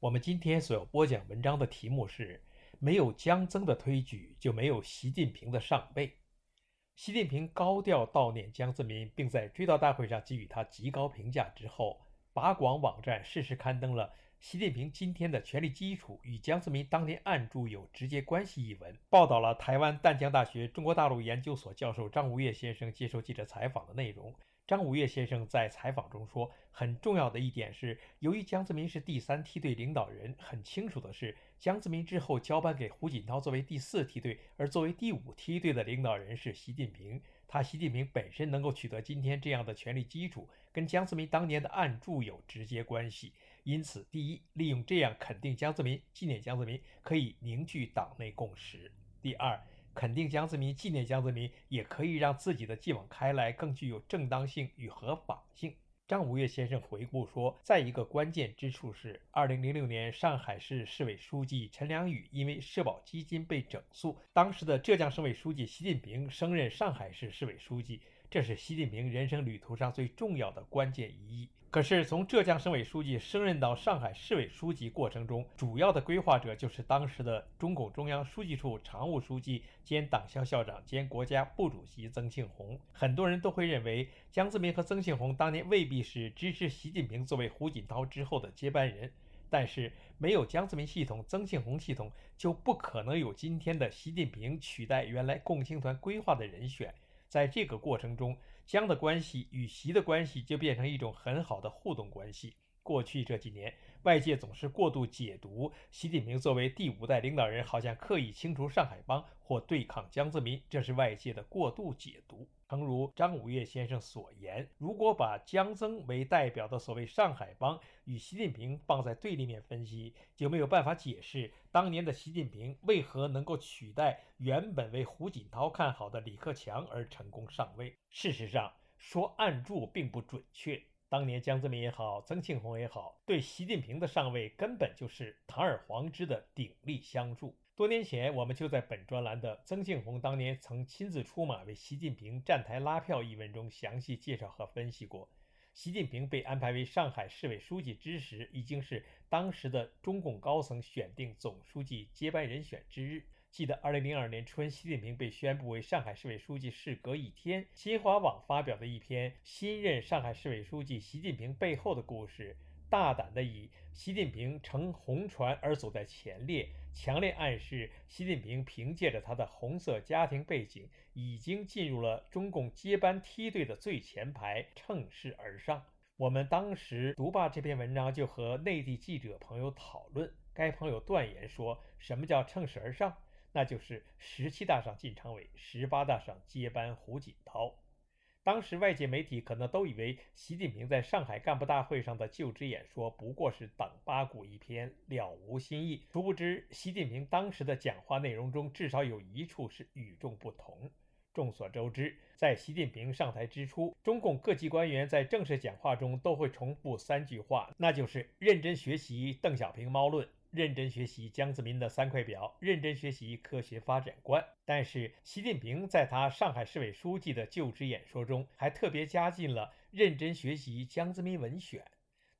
我们今天所要播讲文章的题目是：没有江增的推举，就没有习近平的上位。习近平高调悼念江泽民，并在追悼大会上给予他极高评价之后，法广网站适时刊登了习近平今天的权力基础与江泽民当年案著有直接关系一文，报道了台湾淡江大学中国大陆研究所教授张吴越先生接受记者采访的内容。张五岳先生在采访中说，很重要的一点是，由于江泽民是第三梯队领导人，很清楚的是，江泽民之后交班给胡锦涛作为第四梯队，而作为第五梯队的领导人是习近平。他习近平本身能够取得今天这样的权力基础，跟江泽民当年的暗助有直接关系。因此，第一，利用这样肯定江泽民、纪念江泽民，可以凝聚党内共识；第二。肯定江泽民、纪念江泽民，也可以让自己的继往开来更具有正当性与合法性。张五岳先生回顾说，再一个关键之处是，二零零六年上海市市委书记陈良宇因为社保基金被整肃，当时的浙江省委书记习近平升任上海市市委书记，这是习近平人生旅途上最重要的关键一役。可是，从浙江省委书记升任到上海市委书记过程中，主要的规划者就是当时的中共中央书记处常务书记兼党校校长兼国家副主席曾庆红。很多人都会认为，江泽民和曾庆红当年未必是支持习近平作为胡锦涛之后的接班人。但是，没有江泽民系统、曾庆红系统，就不可能有今天的习近平取代原来共青团规划的人选。在这个过程中，乡的关系与习的关系就变成一种很好的互动关系。过去这几年，外界总是过度解读习近平作为第五代领导人，好像刻意清除上海帮或对抗江泽民，这是外界的过度解读。诚如张五岳先生所言，如果把江增为代表的所谓上海帮与习近平放在对立面分析，就没有办法解释当年的习近平为何能够取代原本为胡锦涛看好的李克强而成功上位。事实上，说暗助并不准确。当年江泽民也好，曾庆红也好，对习近平的上位根本就是堂而皇之的鼎力相助。多年前，我们就在本专栏的曾庆红当年曾亲自出马为习近平站台拉票一文中详细介绍和分析过。习近平被安排为上海市委书记之时，已经是当时的中共高层选定总书记接班人选之日。记得2002年春，习近平被宣布为上海市委书记，事隔一天，新华网发表的一篇《新任上海市委书记习近平背后的故事》。大胆地以习近平乘红船而走在前列，强烈暗示习近平凭借着他的红色家庭背景，已经进入了中共接班梯队的最前排，乘势而上。我们当时读罢这篇文章，就和内地记者朋友讨论，该朋友断言说：“什么叫乘势而上？那就是十七大上进常委，十八大上接班胡锦涛。”当时外界媒体可能都以为习近平在上海干部大会上的就职演说不过是党八股一篇，了无新意。殊不知，习近平当时的讲话内容中至少有一处是与众不同。众所周知，在习近平上台之初，中共各级官员在正式讲话中都会重复三句话，那就是认真学习邓小平猫论。认真学习江泽民的三块表，认真学习科学发展观。但是，习近平在他上海市委书记的就职演说中，还特别加进了认真学习江泽民文选。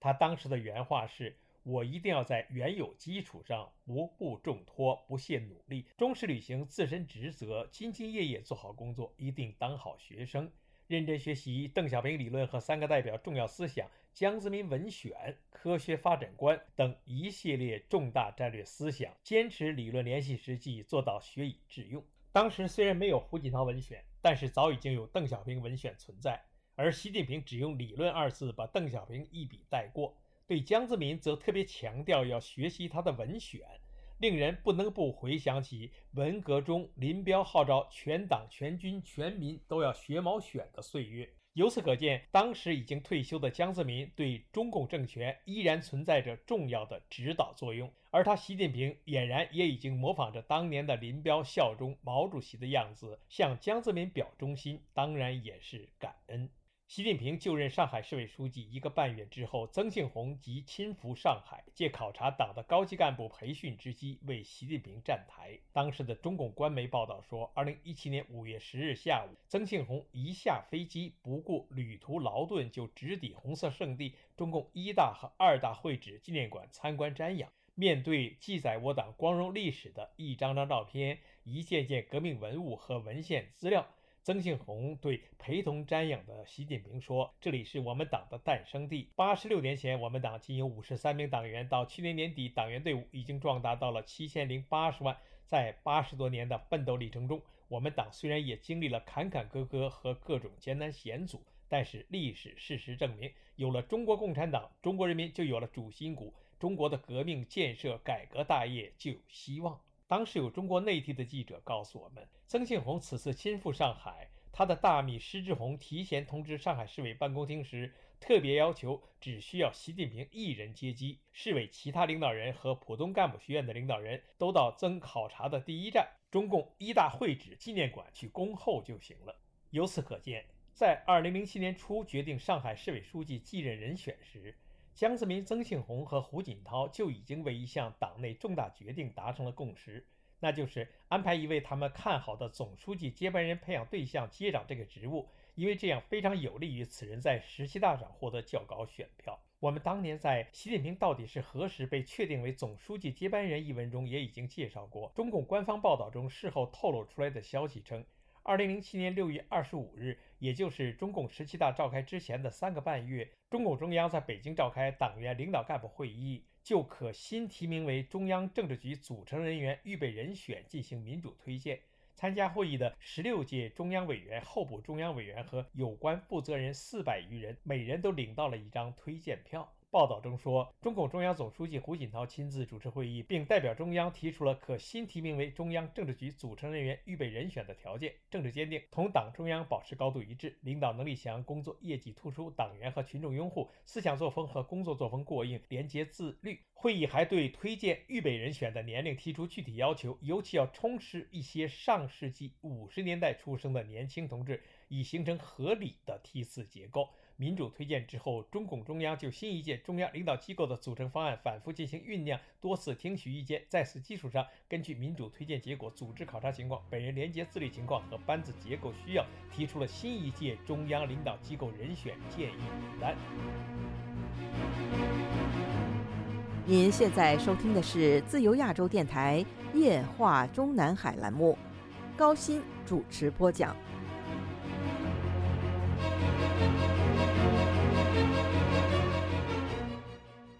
他当时的原话是：“我一定要在原有基础上不负重托，不懈努力，忠实履行自身职责，兢兢业业做好工作，一定当好学生。”认真学习邓小平理论和三个代表重要思想、江泽民文选、科学发展观等一系列重大战略思想，坚持理论联系实际，做到学以致用。当时虽然没有胡锦涛文选，但是早已经有邓小平文选存在，而习近平只用“理论”二字把邓小平一笔带过，对江泽民则特别强调要学习他的文选。令人不能不回想起文革中林彪号召全党全军全民都要学毛选的岁月。由此可见，当时已经退休的江泽民对中共政权依然存在着重要的指导作用，而他习近平俨然也已经模仿着当年的林彪效忠毛主席的样子，向江泽民表忠心，当然也是感恩。习近平就任上海市委书记一个半月之后，曾庆红即亲赴上海，借考察党的高级干部培训之机为习近平站台。当时的中共官媒报道说，二零一七年五月十日下午，曾庆红一下飞机，不顾旅途劳顿，就直抵红色圣地中共一大和二大会址纪念馆参观瞻仰。面对记载我党光荣历史的一张张照片、一件件革命文物和文献资料。曾庆红对陪同瞻仰的习近平说：“这里是我们党的诞生地。八十六年前，我们党仅有五十三名党员，到去年年底，党员队伍已经壮大到了七千零八十万。在八十多年的奋斗历程中，我们党虽然也经历了坎坎坷坷和各种艰难险阻，但是历史事实证明，有了中国共产党，中国人民就有了主心骨，中国的革命建设改革大业就有希望。”当时有中国内地的记者告诉我们，曾庆红此次亲赴上海，他的大秘施志宏提前通知上海市委办公厅时，特别要求只需要习近平一人接机，市委其他领导人和浦东干部学院的领导人都到曾考察的第一站中共一大会址纪念馆去恭候就行了。由此可见，在2007年初决定上海市委书记继任人选时，江泽民、曾庆红和胡锦涛就已经为一项党内重大决定达成了共识，那就是安排一位他们看好的总书记接班人培养对象接掌这个职务，因为这样非常有利于此人在十七大上获得较高选票。我们当年在《习近平到底是何时被确定为总书记接班人》一文中也已经介绍过，中共官方报道中事后透露出来的消息称。二零零七年六月二十五日，也就是中共十七大召开之前的三个半月，中共中央在北京召开党员领导干部会议，就可新提名为中央政治局组成人员预备人选进行民主推荐。参加会议的十六届中央委员、候补中央委员和有关负责人四百余人，每人都领到了一张推荐票。报道中说，中共中央总书记胡锦涛亲自主持会议，并代表中央提出了可新提名为中央政治局组成人员预备人选的条件：政治坚定，同党中央保持高度一致，领导能力强，工作业绩突出，党员和群众拥护，思想作风和工作作风过硬，廉洁自律。会议还对推荐预备人选的年龄提出具体要求，尤其要充实一些上世纪五十年代出生的年轻同志，以形成合理的梯次结构。民主推荐之后，中共中央就新一届中央领导机构的组成方案反复进行酝酿，多次听取意见，在此基础上，根据民主推荐结果、组织考察情况、本人廉洁自律情况和班子结构需要，提出了新一届中央领导机构人选建议名单。您现在收听的是自由亚洲电台夜话中南海栏目，高鑫主持播讲。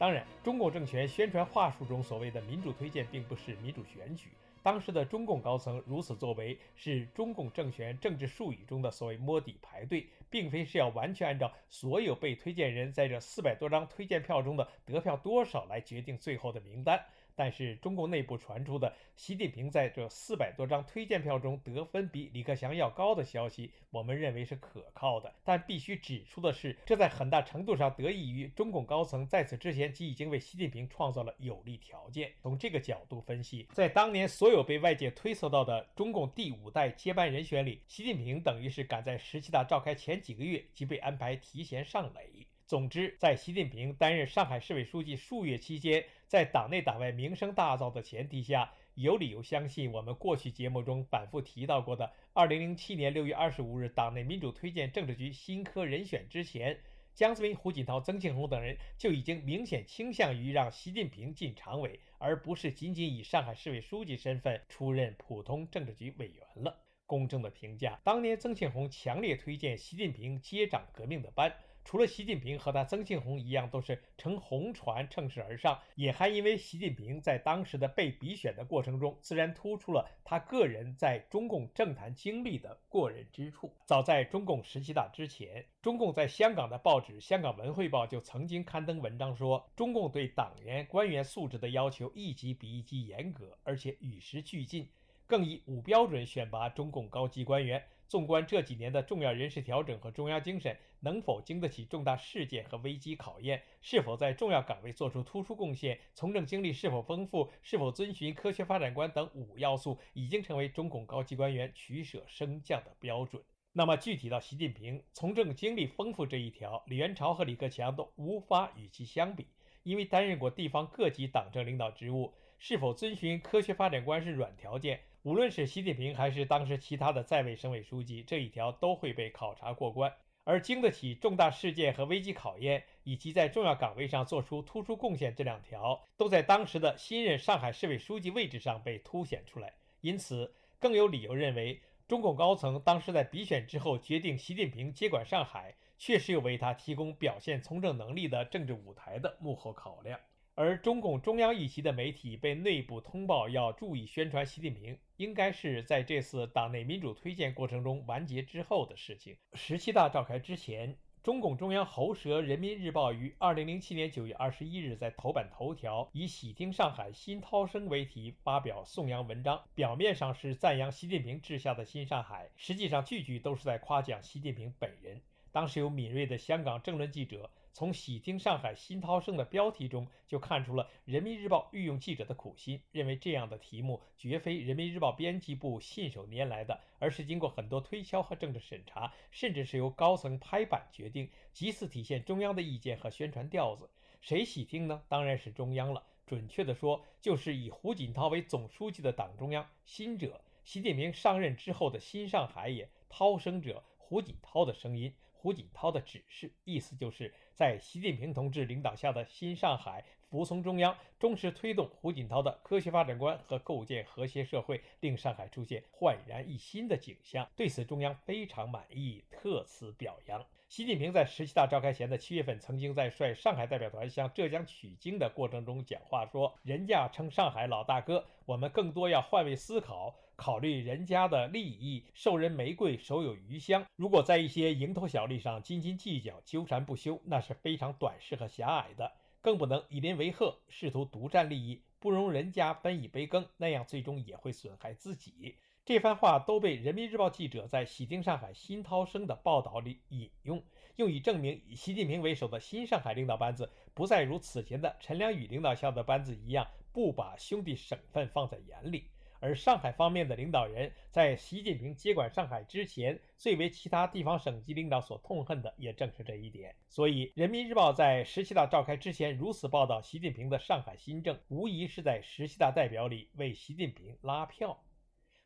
当然，中共政权宣传话术中所谓的民主推荐，并不是民主选举。当时的中共高层如此作为，是中共政权政治术语中的所谓摸底排队，并非是要完全按照所有被推荐人在这四百多张推荐票中的得票多少来决定最后的名单。但是中共内部传出的习近平在这四百多张推荐票中得分比李克强要高的消息，我们认为是可靠的。但必须指出的是，这在很大程度上得益于中共高层在此之前即已经为习近平创造了有利条件。从这个角度分析，在当年所有被外界推测到的中共第五代接班人选里，习近平等于是赶在十七大召开前几个月即被安排提前上垒。总之，在习近平担任上海市委书记数月期间，在党内党外名声大噪的前提下，有理由相信我们过去节目中反复提到过的2007年6月25日党内民主推荐政治局新科人选之前，江泽民、胡锦涛、曾庆红等人就已经明显倾向于让习近平进常委，而不是仅仅以上海市委书记身份出任普通政治局委员了。公正的评价，当年曾庆红强烈推荐习近平接掌革命的班。除了习近平和他曾庆红一样都是乘红船乘势而上，也还因为习近平在当时的被比选的过程中，自然突出了他个人在中共政坛经历的过人之处。早在中共十七大之前，中共在香港的报纸《香港文汇报》就曾经刊登文章说，中共对党员官员素质的要求一级比一级严格，而且与时俱进，更以五标准选拔中共高级官员。纵观这几年的重要人事调整和中央精神，能否经得起重大事件和危机考验，是否在重要岗位做出突出贡献，从政经历是否丰富，是否遵循科学发展观等五要素，已经成为中共高级官员取舍升降的标准。那么具体到习近平从政经历丰富这一条，李元朝和李克强都无法与其相比，因为担任过地方各级党政领导职务，是否遵循科学发展观是软条件。无论是习近平还是当时其他的在位省委书记，这一条都会被考察过关。而经得起重大事件和危机考验，以及在重要岗位上做出突出贡献这两条，都在当时的新任上海市委书记位置上被凸显出来。因此，更有理由认为。中共高层当时在比选之后决定习近平接管上海，确实有为他提供表现从政能力的政治舞台的幕后考量。而中共中央一级的媒体被内部通报要注意宣传习近平，应该是在这次党内民主推荐过程中完结之后的事情。十七大召开之前。中共中央喉舌《人民日报》于二零零七年九月二十一日在头版头条以“喜听上海新涛声”为题发表颂扬文章，表面上是赞扬习近平治下的新上海，实际上句句都是在夸奖习近平本人。当时有敏锐的香港政论记者。从“喜听上海新涛声”的标题中就看出了《人民日报》御用记者的苦心，认为这样的题目绝非《人民日报》编辑部信手拈来的，而是经过很多推敲和政治审查，甚至是由高层拍板决定，极次体现中央的意见和宣传调子。谁喜听呢？当然是中央了。准确地说，就是以胡锦涛为总书记的党中央。新者，习近平上任之后的新上海也。涛声者，胡锦涛的声音。胡锦涛的指示，意思就是在习近平同志领导下的新上海服从中央，忠实推动胡锦涛的科学发展观和构建和谐社会，令上海出现焕然一新的景象。对此，中央非常满意，特此表扬。习近平在十七大召开前的七月份，曾经在率上海代表团向浙江取经的过程中讲话说：“人家称上海老大哥，我们更多要换位思考。”考虑人家的利益，授人玫瑰，手有余香。如果在一些蝇头小利上斤斤计较、纠缠不休，那是非常短视和狭隘的。更不能以邻为壑，试图独占利益，不容人家分一杯羹，那样最终也会损害自己。这番话都被人民日报记者在喜听上海新涛声的报道里引用，用以证明以习近平为首的新上海领导班子不再如此前的陈良宇领导下的班子一样，不把兄弟省份放在眼里。而上海方面的领导人，在习近平接管上海之前，最为其他地方省级领导所痛恨的，也正是这一点。所以，《人民日报》在十七大召开之前如此报道习近平的上海新政，无疑是在十七大代表里为习近平拉票。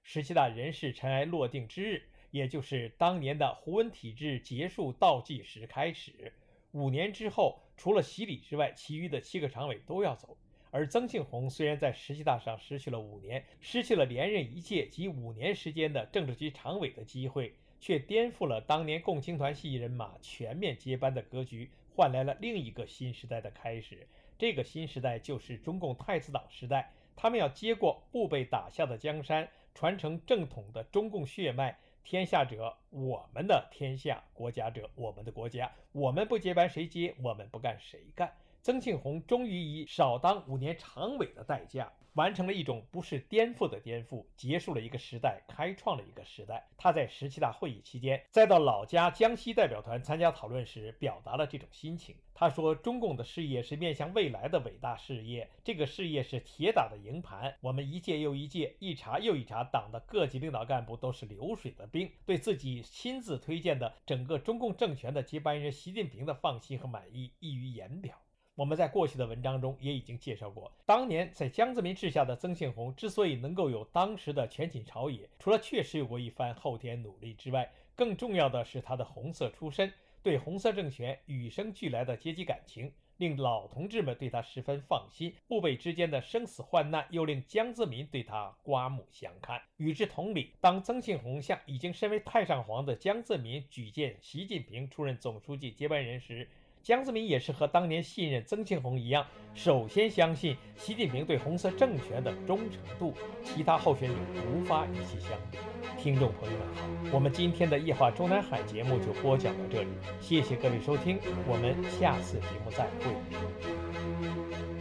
十七大人事尘埃落定之日，也就是当年的胡温体制结束倒计时开始。五年之后，除了习礼之外，其余的七个常委都要走。而曾庆红虽然在十七大上失去了五年，失去了连任一届及五年时间的政治局常委的机会，却颠覆了当年共青团系人马全面接班的格局，换来了另一个新时代的开始。这个新时代就是中共太子党时代，他们要接过不被打下的江山，传承正统的中共血脉。天下者，我们的天下；国家者，我们的国家。我们不接班谁接？我们不干谁干？曾庆红终于以少当五年常委的代价，完成了一种不是颠覆的颠覆，结束了一个时代，开创了一个时代。他在十七大会议期间，再到老家江西代表团参加讨论时，表达了这种心情。他说：“中共的事业是面向未来的伟大事业，这个事业是铁打的营盘。我们一届又一届，一茬又一茬，党的各级领导干部都是流水的兵，对自己亲自推荐的整个中共政权的接班人习近平的放心和满意溢于言表。”我们在过去的文章中也已经介绍过，当年在江泽民治下的曾庆红之所以能够有当时的全景朝野，除了确实有过一番后天努力之外，更重要的是他的红色出身，对红色政权与生俱来的阶级感情，令老同志们对他十分放心。父辈之间的生死患难，又令江泽民对他刮目相看。与之同理，当曾庆红向已经身为太上皇的江泽民举荐习近平出任总书记接班人时，江泽民也是和当年信任曾庆红一样，首先相信习近平对红色政权的忠诚度，其他候选人无法与其相比。听众朋友们好，我们今天的夜话中南海节目就播讲到这里，谢谢各位收听，我们下次节目再会。